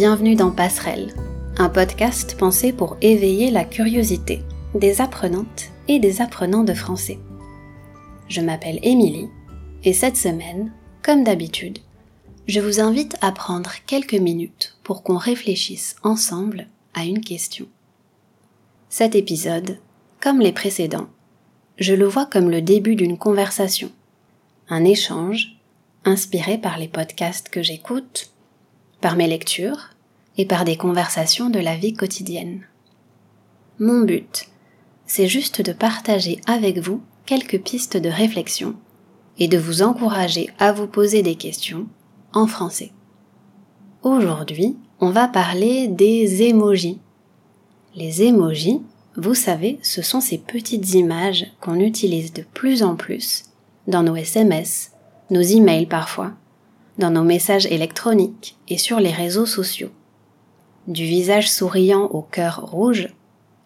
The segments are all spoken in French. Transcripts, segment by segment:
bienvenue dans Passerelle, un podcast pensé pour éveiller la curiosité des apprenantes et des apprenants de français. Je m'appelle Émilie et cette semaine, comme d'habitude, je vous invite à prendre quelques minutes pour qu'on réfléchisse ensemble à une question. Cet épisode, comme les précédents, je le vois comme le début d'une conversation, un échange inspiré par les podcasts que j'écoute, par mes lectures et par des conversations de la vie quotidienne. Mon but, c'est juste de partager avec vous quelques pistes de réflexion et de vous encourager à vous poser des questions en français. Aujourd'hui, on va parler des émojis. Les émojis, vous savez, ce sont ces petites images qu'on utilise de plus en plus dans nos SMS, nos emails parfois, dans nos messages électroniques et sur les réseaux sociaux. Du visage souriant au cœur rouge,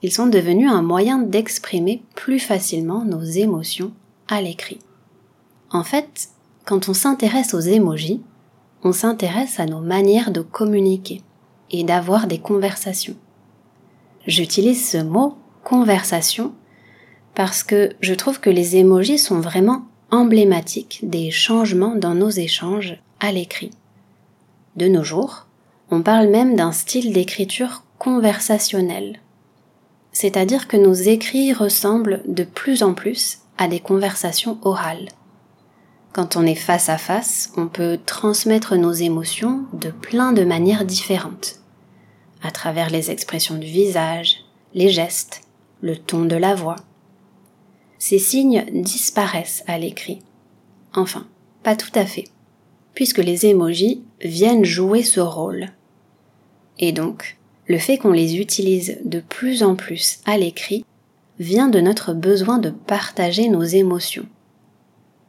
ils sont devenus un moyen d'exprimer plus facilement nos émotions à l'écrit. En fait, quand on s'intéresse aux émojis, on s'intéresse à nos manières de communiquer et d'avoir des conversations. J'utilise ce mot conversation parce que je trouve que les émojis sont vraiment emblématiques des changements dans nos échanges l'écrit. De nos jours, on parle même d'un style d'écriture conversationnel. C'est-à-dire que nos écrits ressemblent de plus en plus à des conversations orales. Quand on est face à face, on peut transmettre nos émotions de plein de manières différentes, à travers les expressions du visage, les gestes, le ton de la voix. Ces signes disparaissent à l'écrit. Enfin, pas tout à fait, puisque les émojis viennent jouer ce rôle. Et donc, le fait qu'on les utilise de plus en plus à l'écrit vient de notre besoin de partager nos émotions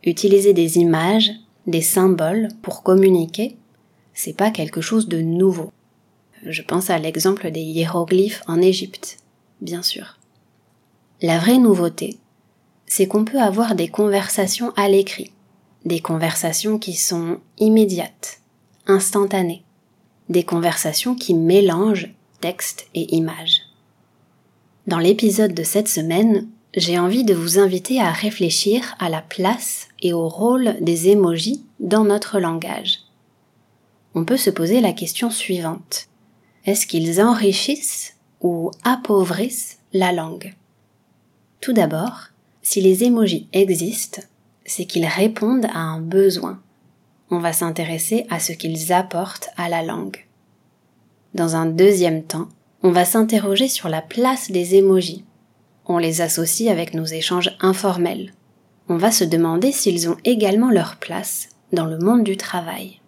Utiliser des images, des symboles pour communiquer, c'est pas quelque chose de nouveau. Je pense à l'exemple des hiéroglyphes en Égypte, bien sûr. La vraie nouveauté, c'est qu'on peut avoir des conversations à l'écrit, des conversations qui sont immédiates, instantanées, des conversations qui mélangent texte et images. Dans l'épisode de cette semaine, j'ai envie de vous inviter à réfléchir à la place et au rôle des émojis dans notre langage. On peut se poser la question suivante. Est-ce qu'ils enrichissent ou appauvrissent la langue? Tout d'abord, si les émojis existent, c'est qu'ils répondent à un besoin. On va s'intéresser à ce qu'ils apportent à la langue. Dans un deuxième temps, on va s'interroger sur la place des émojis on les associe avec nos échanges informels. On va se demander s'ils ont également leur place dans le monde du travail.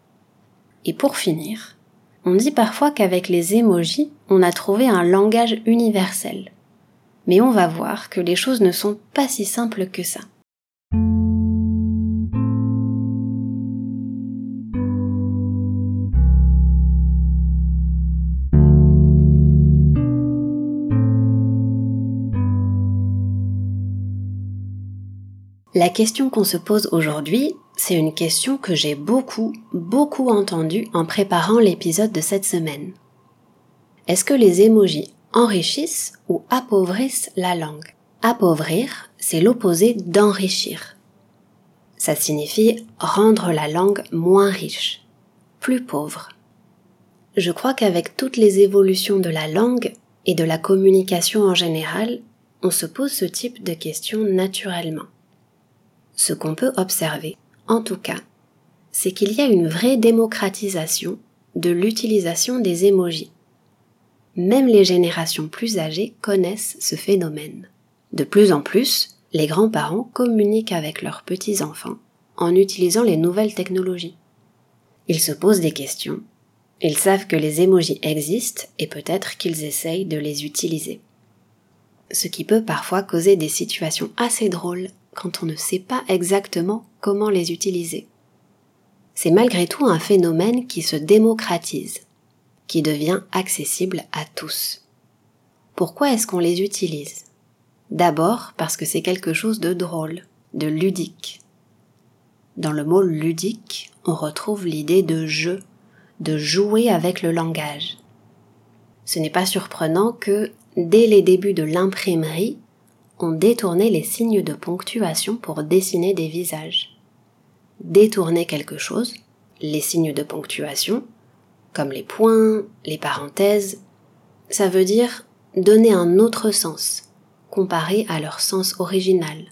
Et pour finir, on dit parfois qu'avec les émojis, on a trouvé un langage universel. Mais on va voir que les choses ne sont pas si simples que ça. La question qu'on se pose aujourd'hui, c'est une question que j'ai beaucoup, beaucoup entendue en préparant l'épisode de cette semaine. Est-ce que les émojis enrichissent ou appauvrissent la langue? Appauvrir, c'est l'opposé d'enrichir. Ça signifie rendre la langue moins riche, plus pauvre. Je crois qu'avec toutes les évolutions de la langue et de la communication en général, on se pose ce type de questions naturellement ce qu'on peut observer, en tout cas, c'est qu'il y a une vraie démocratisation de l'utilisation des émojis. Même les générations plus âgées connaissent ce phénomène. De plus en plus, les grands-parents communiquent avec leurs petits-enfants en utilisant les nouvelles technologies. Ils se posent des questions, ils savent que les émojis existent et peut-être qu'ils essayent de les utiliser. Ce qui peut parfois causer des situations assez drôles quand on ne sait pas exactement comment les utiliser. C'est malgré tout un phénomène qui se démocratise, qui devient accessible à tous. Pourquoi est-ce qu'on les utilise? D'abord parce que c'est quelque chose de drôle, de ludique. Dans le mot ludique, on retrouve l'idée de jeu, de jouer avec le langage. Ce n'est pas surprenant que, dès les débuts de l'imprimerie, on détournait les signes de ponctuation pour dessiner des visages. Détourner quelque chose, les signes de ponctuation, comme les points, les parenthèses, ça veut dire donner un autre sens, comparé à leur sens original.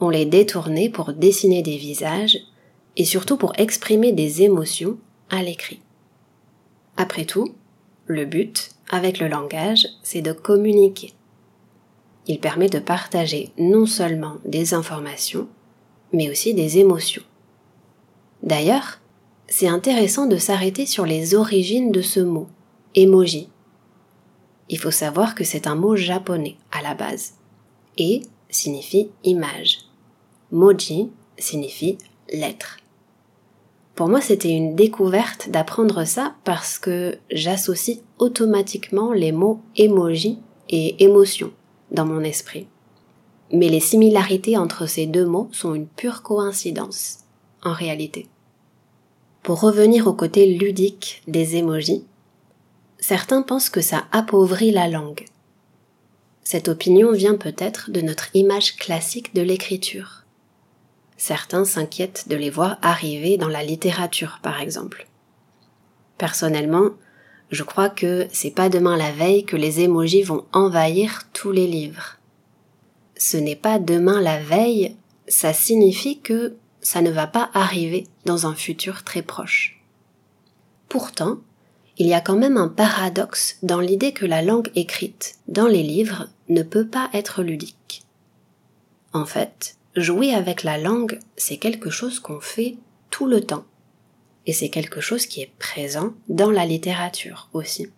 On les détournait pour dessiner des visages et surtout pour exprimer des émotions à l'écrit. Après tout, le but, avec le langage, c'est de communiquer. Il permet de partager non seulement des informations, mais aussi des émotions. D'ailleurs, c'est intéressant de s'arrêter sur les origines de ce mot, emoji. Il faut savoir que c'est un mot japonais à la base. Et signifie image. Moji signifie lettre. Pour moi, c'était une découverte d'apprendre ça parce que j'associe automatiquement les mots emoji et émotion dans mon esprit. Mais les similarités entre ces deux mots sont une pure coïncidence, en réalité. Pour revenir au côté ludique des emojis, certains pensent que ça appauvrit la langue. Cette opinion vient peut-être de notre image classique de l'écriture. Certains s'inquiètent de les voir arriver dans la littérature, par exemple. Personnellement, je crois que c'est pas demain la veille que les émojis vont envahir tous les livres. Ce n'est pas demain la veille, ça signifie que ça ne va pas arriver dans un futur très proche. Pourtant, il y a quand même un paradoxe dans l'idée que la langue écrite dans les livres ne peut pas être ludique. En fait, jouer avec la langue, c'est quelque chose qu'on fait tout le temps. Et c'est quelque chose qui est présent dans la littérature aussi.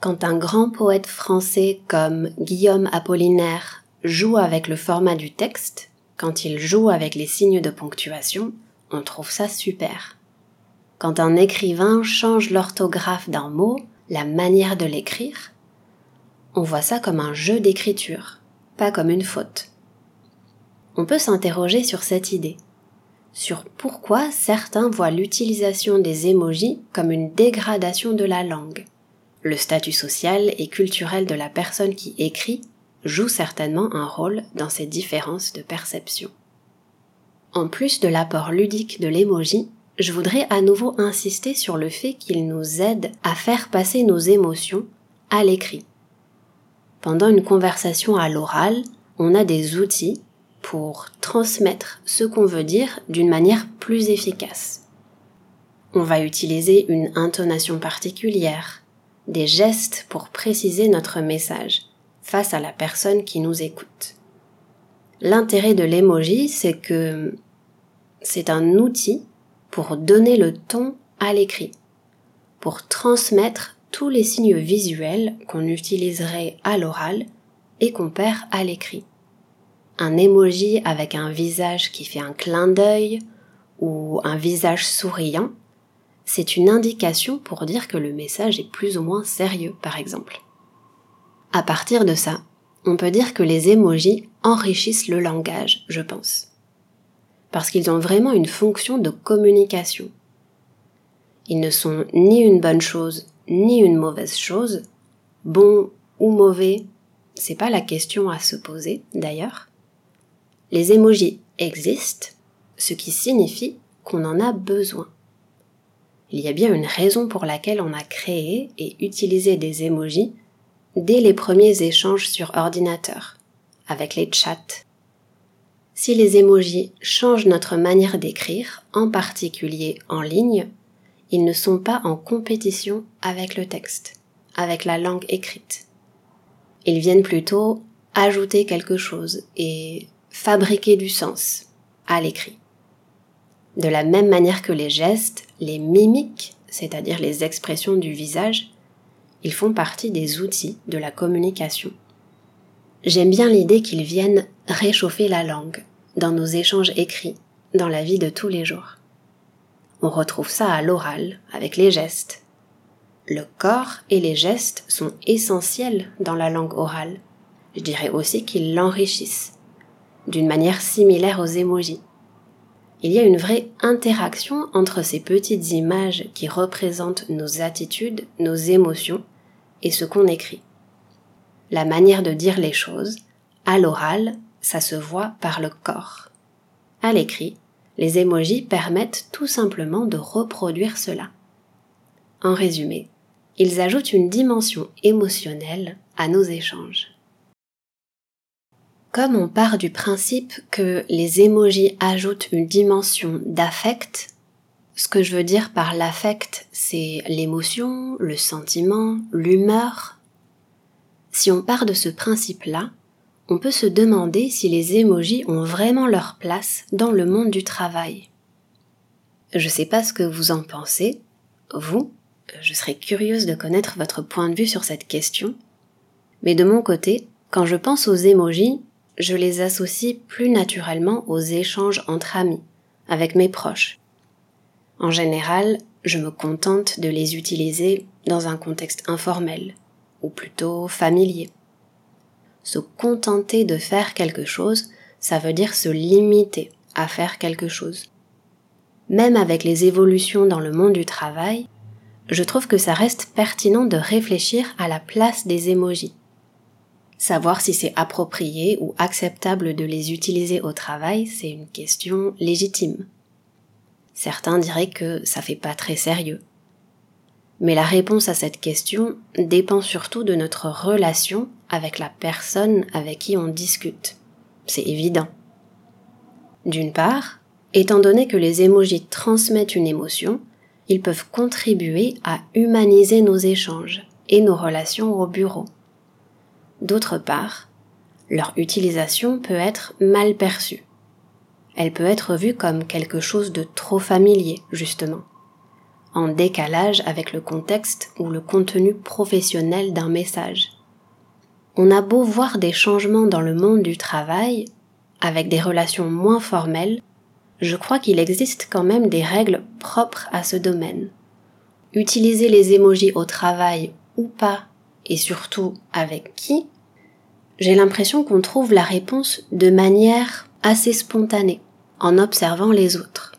Quand un grand poète français comme Guillaume Apollinaire joue avec le format du texte, quand il joue avec les signes de ponctuation, on trouve ça super. Quand un écrivain change l'orthographe d'un mot, la manière de l'écrire, on voit ça comme un jeu d'écriture, pas comme une faute. On peut s'interroger sur cette idée sur pourquoi certains voient l'utilisation des émojis comme une dégradation de la langue. Le statut social et culturel de la personne qui écrit joue certainement un rôle dans ces différences de perception. En plus de l'apport ludique de l'émoji, je voudrais à nouveau insister sur le fait qu'il nous aide à faire passer nos émotions à l'écrit. Pendant une conversation à l'oral, on a des outils pour transmettre ce qu'on veut dire d'une manière plus efficace. On va utiliser une intonation particulière, des gestes pour préciser notre message face à la personne qui nous écoute. L'intérêt de l'emoji, c'est que c'est un outil pour donner le ton à l'écrit, pour transmettre tous les signes visuels qu'on utiliserait à l'oral et qu'on perd à l'écrit un emoji avec un visage qui fait un clin d'œil ou un visage souriant, c'est une indication pour dire que le message est plus ou moins sérieux, par exemple. À partir de ça, on peut dire que les emojis enrichissent le langage, je pense. Parce qu'ils ont vraiment une fonction de communication. Ils ne sont ni une bonne chose, ni une mauvaise chose. Bon ou mauvais, c'est pas la question à se poser, d'ailleurs les émojis existent, ce qui signifie qu'on en a besoin. Il y a bien une raison pour laquelle on a créé et utilisé des émojis dès les premiers échanges sur ordinateur, avec les chats. Si les émojis changent notre manière d'écrire, en particulier en ligne, ils ne sont pas en compétition avec le texte, avec la langue écrite. Ils viennent plutôt ajouter quelque chose et fabriquer du sens à l'écrit. De la même manière que les gestes, les mimiques, c'est-à-dire les expressions du visage, ils font partie des outils de la communication. J'aime bien l'idée qu'ils viennent réchauffer la langue dans nos échanges écrits, dans la vie de tous les jours. On retrouve ça à l'oral, avec les gestes. Le corps et les gestes sont essentiels dans la langue orale. Je dirais aussi qu'ils l'enrichissent d'une manière similaire aux émojis. il y a une vraie interaction entre ces petites images qui représentent nos attitudes, nos émotions et ce qu'on écrit. La manière de dire les choses, à l'oral, ça se voit par le corps. À l'écrit, les émojis permettent tout simplement de reproduire cela. En résumé, ils ajoutent une dimension émotionnelle à nos échanges. Comme on part du principe que les émojis ajoutent une dimension d'affect, ce que je veux dire par l'affect, c'est l'émotion, le sentiment, l'humeur. Si on part de ce principe-là, on peut se demander si les émojis ont vraiment leur place dans le monde du travail. Je sais pas ce que vous en pensez, vous, je serais curieuse de connaître votre point de vue sur cette question, mais de mon côté, quand je pense aux émojis, je les associe plus naturellement aux échanges entre amis, avec mes proches. En général, je me contente de les utiliser dans un contexte informel, ou plutôt familier. Se contenter de faire quelque chose, ça veut dire se limiter à faire quelque chose. Même avec les évolutions dans le monde du travail, je trouve que ça reste pertinent de réfléchir à la place des émojis. Savoir si c'est approprié ou acceptable de les utiliser au travail, c'est une question légitime. Certains diraient que ça fait pas très sérieux. Mais la réponse à cette question dépend surtout de notre relation avec la personne avec qui on discute. C'est évident. D'une part, étant donné que les émojis transmettent une émotion, ils peuvent contribuer à humaniser nos échanges et nos relations au bureau. D'autre part, leur utilisation peut être mal perçue. Elle peut être vue comme quelque chose de trop familier, justement, en décalage avec le contexte ou le contenu professionnel d'un message. On a beau voir des changements dans le monde du travail, avec des relations moins formelles, je crois qu'il existe quand même des règles propres à ce domaine. Utiliser les émojis au travail ou pas, et surtout avec qui, j'ai l'impression qu'on trouve la réponse de manière assez spontanée, en observant les autres.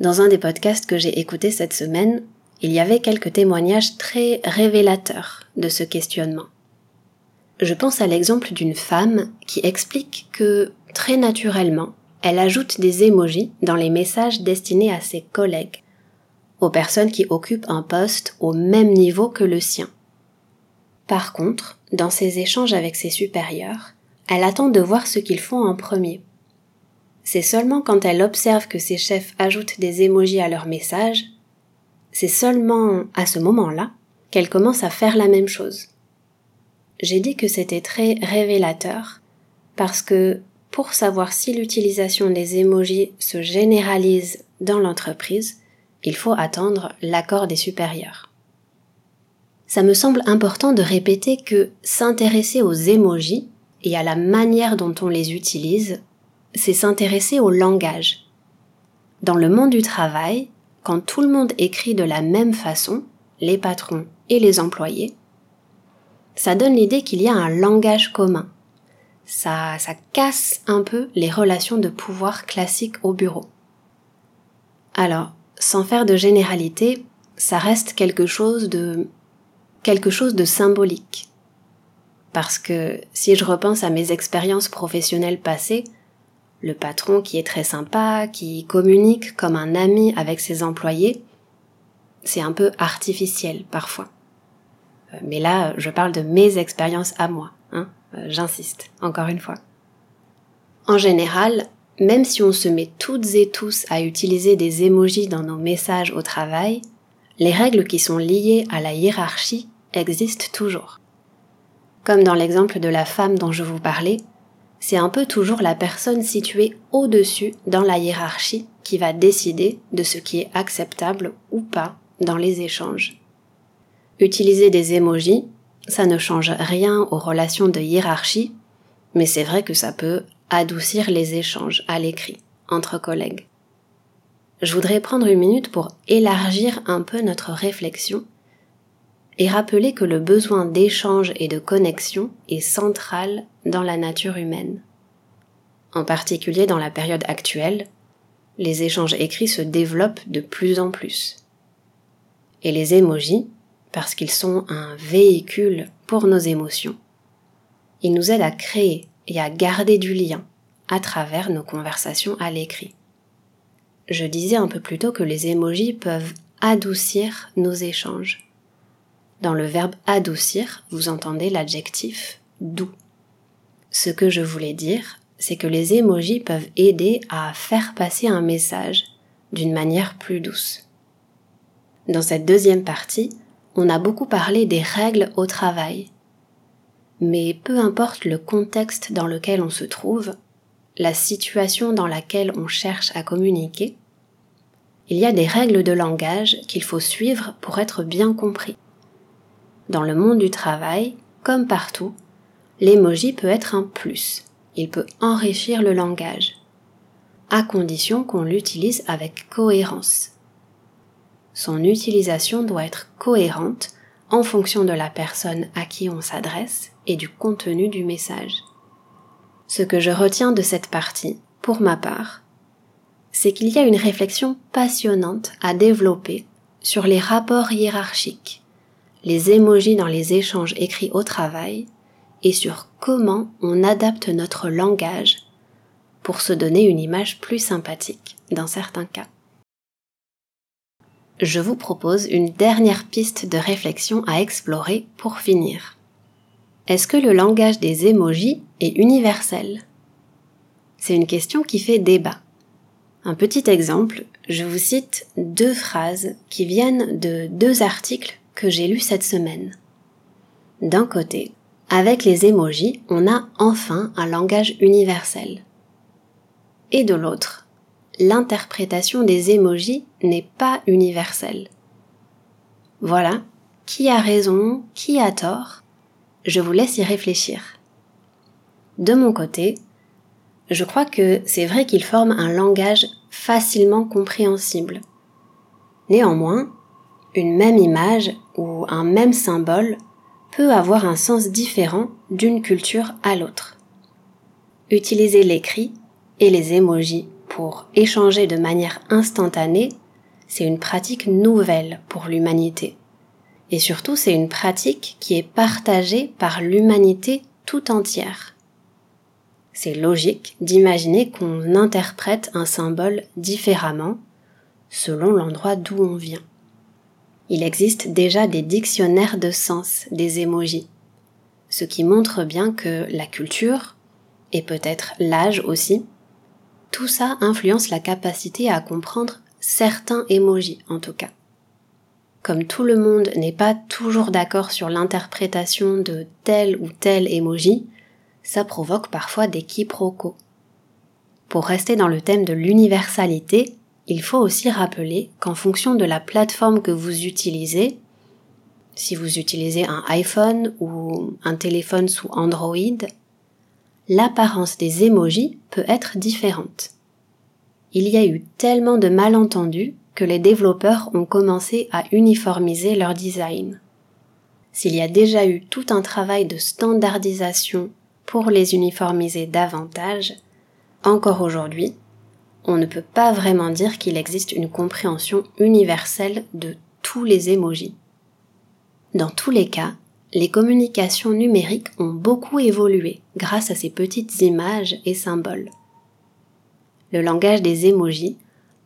Dans un des podcasts que j'ai écouté cette semaine, il y avait quelques témoignages très révélateurs de ce questionnement. Je pense à l'exemple d'une femme qui explique que, très naturellement, elle ajoute des émojis dans les messages destinés à ses collègues, aux personnes qui occupent un poste au même niveau que le sien. Par contre, dans ses échanges avec ses supérieurs, elle attend de voir ce qu'ils font en premier. C'est seulement quand elle observe que ses chefs ajoutent des émojis à leurs messages, c'est seulement à ce moment-là qu'elle commence à faire la même chose. J'ai dit que c'était très révélateur parce que pour savoir si l'utilisation des émojis se généralise dans l'entreprise, il faut attendre l'accord des supérieurs ça me semble important de répéter que s'intéresser aux émojis et à la manière dont on les utilise, c'est s'intéresser au langage. Dans le monde du travail, quand tout le monde écrit de la même façon, les patrons et les employés, ça donne l'idée qu'il y a un langage commun. Ça, ça casse un peu les relations de pouvoir classiques au bureau. Alors, sans faire de généralité, ça reste quelque chose de quelque chose de symbolique. Parce que si je repense à mes expériences professionnelles passées, le patron qui est très sympa, qui communique comme un ami avec ses employés, c'est un peu artificiel parfois. Euh, mais là, je parle de mes expériences à moi, hein euh, j'insiste, encore une fois. En général, même si on se met toutes et tous à utiliser des émojis dans nos messages au travail, les règles qui sont liées à la hiérarchie existe toujours. Comme dans l'exemple de la femme dont je vous parlais, c'est un peu toujours la personne située au-dessus dans la hiérarchie qui va décider de ce qui est acceptable ou pas dans les échanges. Utiliser des émojis, ça ne change rien aux relations de hiérarchie, mais c'est vrai que ça peut adoucir les échanges à l'écrit entre collègues. Je voudrais prendre une minute pour élargir un peu notre réflexion et rappeler que le besoin d'échange et de connexion est central dans la nature humaine. En particulier dans la période actuelle, les échanges écrits se développent de plus en plus. Et les émojis, parce qu'ils sont un véhicule pour nos émotions, ils nous aident à créer et à garder du lien à travers nos conversations à l'écrit. Je disais un peu plus tôt que les émojis peuvent adoucir nos échanges. Dans le verbe adoucir, vous entendez l'adjectif doux. Ce que je voulais dire, c'est que les émojis peuvent aider à faire passer un message d'une manière plus douce. Dans cette deuxième partie, on a beaucoup parlé des règles au travail. Mais peu importe le contexte dans lequel on se trouve, la situation dans laquelle on cherche à communiquer, il y a des règles de langage qu'il faut suivre pour être bien compris. Dans le monde du travail, comme partout, l'emoji peut être un plus. Il peut enrichir le langage, à condition qu'on l'utilise avec cohérence. Son utilisation doit être cohérente en fonction de la personne à qui on s'adresse et du contenu du message. Ce que je retiens de cette partie, pour ma part, c'est qu'il y a une réflexion passionnante à développer sur les rapports hiérarchiques, les émojis dans les échanges écrits au travail et sur comment on adapte notre langage pour se donner une image plus sympathique dans certains cas. Je vous propose une dernière piste de réflexion à explorer pour finir. Est-ce que le langage des émojis est universel? C'est une question qui fait débat. Un petit exemple, je vous cite deux phrases qui viennent de deux articles que j'ai lus cette semaine. D'un côté, avec les émojis, on a enfin un langage universel. Et de l'autre, l'interprétation des émojis n'est pas universelle. Voilà, qui a raison, qui a tort Je vous laisse y réfléchir. De mon côté, je crois que c'est vrai qu'ils forment un langage facilement compréhensible. Néanmoins, une même image ou un même symbole peut avoir un sens différent d'une culture à l'autre. Utiliser l'écrit et les émojis pour échanger de manière instantanée, c'est une pratique nouvelle pour l'humanité. Et surtout, c'est une pratique qui est partagée par l'humanité tout entière. C'est logique d'imaginer qu'on interprète un symbole différemment selon l'endroit d'où on vient il existe déjà des dictionnaires de sens des émojis, ce qui montre bien que la culture, et peut-être l'âge aussi, tout ça influence la capacité à comprendre certains émojis en tout cas. Comme tout le monde n'est pas toujours d'accord sur l'interprétation de tel ou tel émoji, ça provoque parfois des quiproquos. Pour rester dans le thème de l'universalité, il faut aussi rappeler qu'en fonction de la plateforme que vous utilisez, si vous utilisez un iPhone ou un téléphone sous Android, l'apparence des émojis peut être différente. Il y a eu tellement de malentendus que les développeurs ont commencé à uniformiser leur design. S'il y a déjà eu tout un travail de standardisation pour les uniformiser davantage, encore aujourd'hui, on ne peut pas vraiment dire qu'il existe une compréhension universelle de tous les émojis. Dans tous les cas, les communications numériques ont beaucoup évolué grâce à ces petites images et symboles. Le langage des émojis,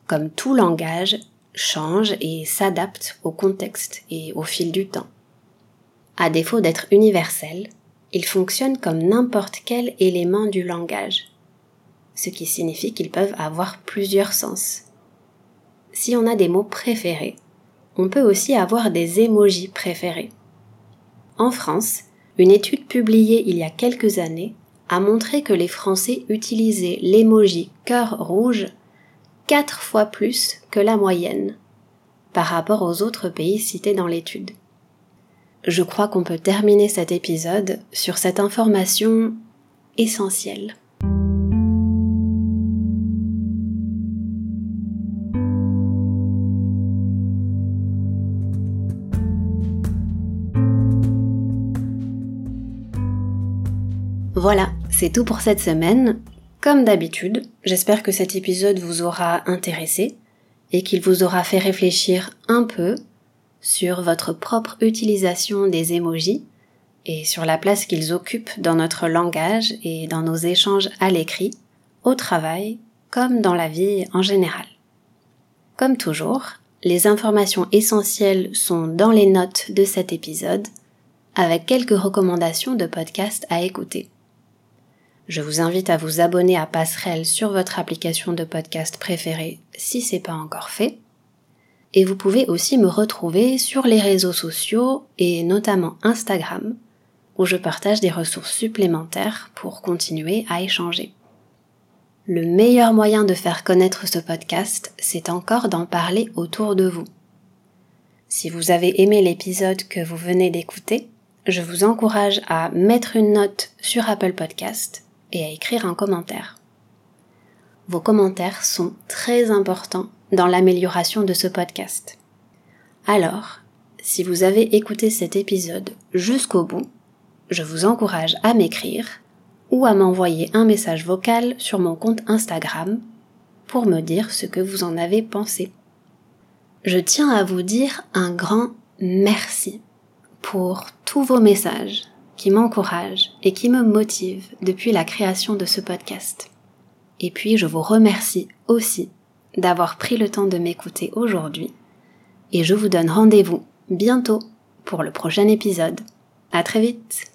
comme tout langage, change et s'adapte au contexte et au fil du temps. À défaut d'être universel, il fonctionne comme n'importe quel élément du langage ce qui signifie qu'ils peuvent avoir plusieurs sens. Si on a des mots préférés, on peut aussi avoir des émojis préférés. En France, une étude publiée il y a quelques années a montré que les Français utilisaient l'émoji cœur rouge quatre fois plus que la moyenne par rapport aux autres pays cités dans l'étude. Je crois qu'on peut terminer cet épisode sur cette information essentielle. Voilà, c'est tout pour cette semaine. Comme d'habitude, j'espère que cet épisode vous aura intéressé et qu'il vous aura fait réfléchir un peu sur votre propre utilisation des emojis et sur la place qu'ils occupent dans notre langage et dans nos échanges à l'écrit, au travail, comme dans la vie en général. Comme toujours, les informations essentielles sont dans les notes de cet épisode, avec quelques recommandations de podcasts à écouter. Je vous invite à vous abonner à Passerelle sur votre application de podcast préférée si c'est pas encore fait. Et vous pouvez aussi me retrouver sur les réseaux sociaux et notamment Instagram où je partage des ressources supplémentaires pour continuer à échanger. Le meilleur moyen de faire connaître ce podcast, c'est encore d'en parler autour de vous. Si vous avez aimé l'épisode que vous venez d'écouter, je vous encourage à mettre une note sur Apple Podcast et à écrire un commentaire. Vos commentaires sont très importants dans l'amélioration de ce podcast. Alors, si vous avez écouté cet épisode jusqu'au bout, je vous encourage à m'écrire ou à m'envoyer un message vocal sur mon compte Instagram pour me dire ce que vous en avez pensé. Je tiens à vous dire un grand merci pour tous vos messages qui m'encouragent et qui me motivent depuis la création de ce podcast. Et puis je vous remercie aussi d'avoir pris le temps de m'écouter aujourd'hui et je vous donne rendez-vous bientôt pour le prochain épisode. À très vite!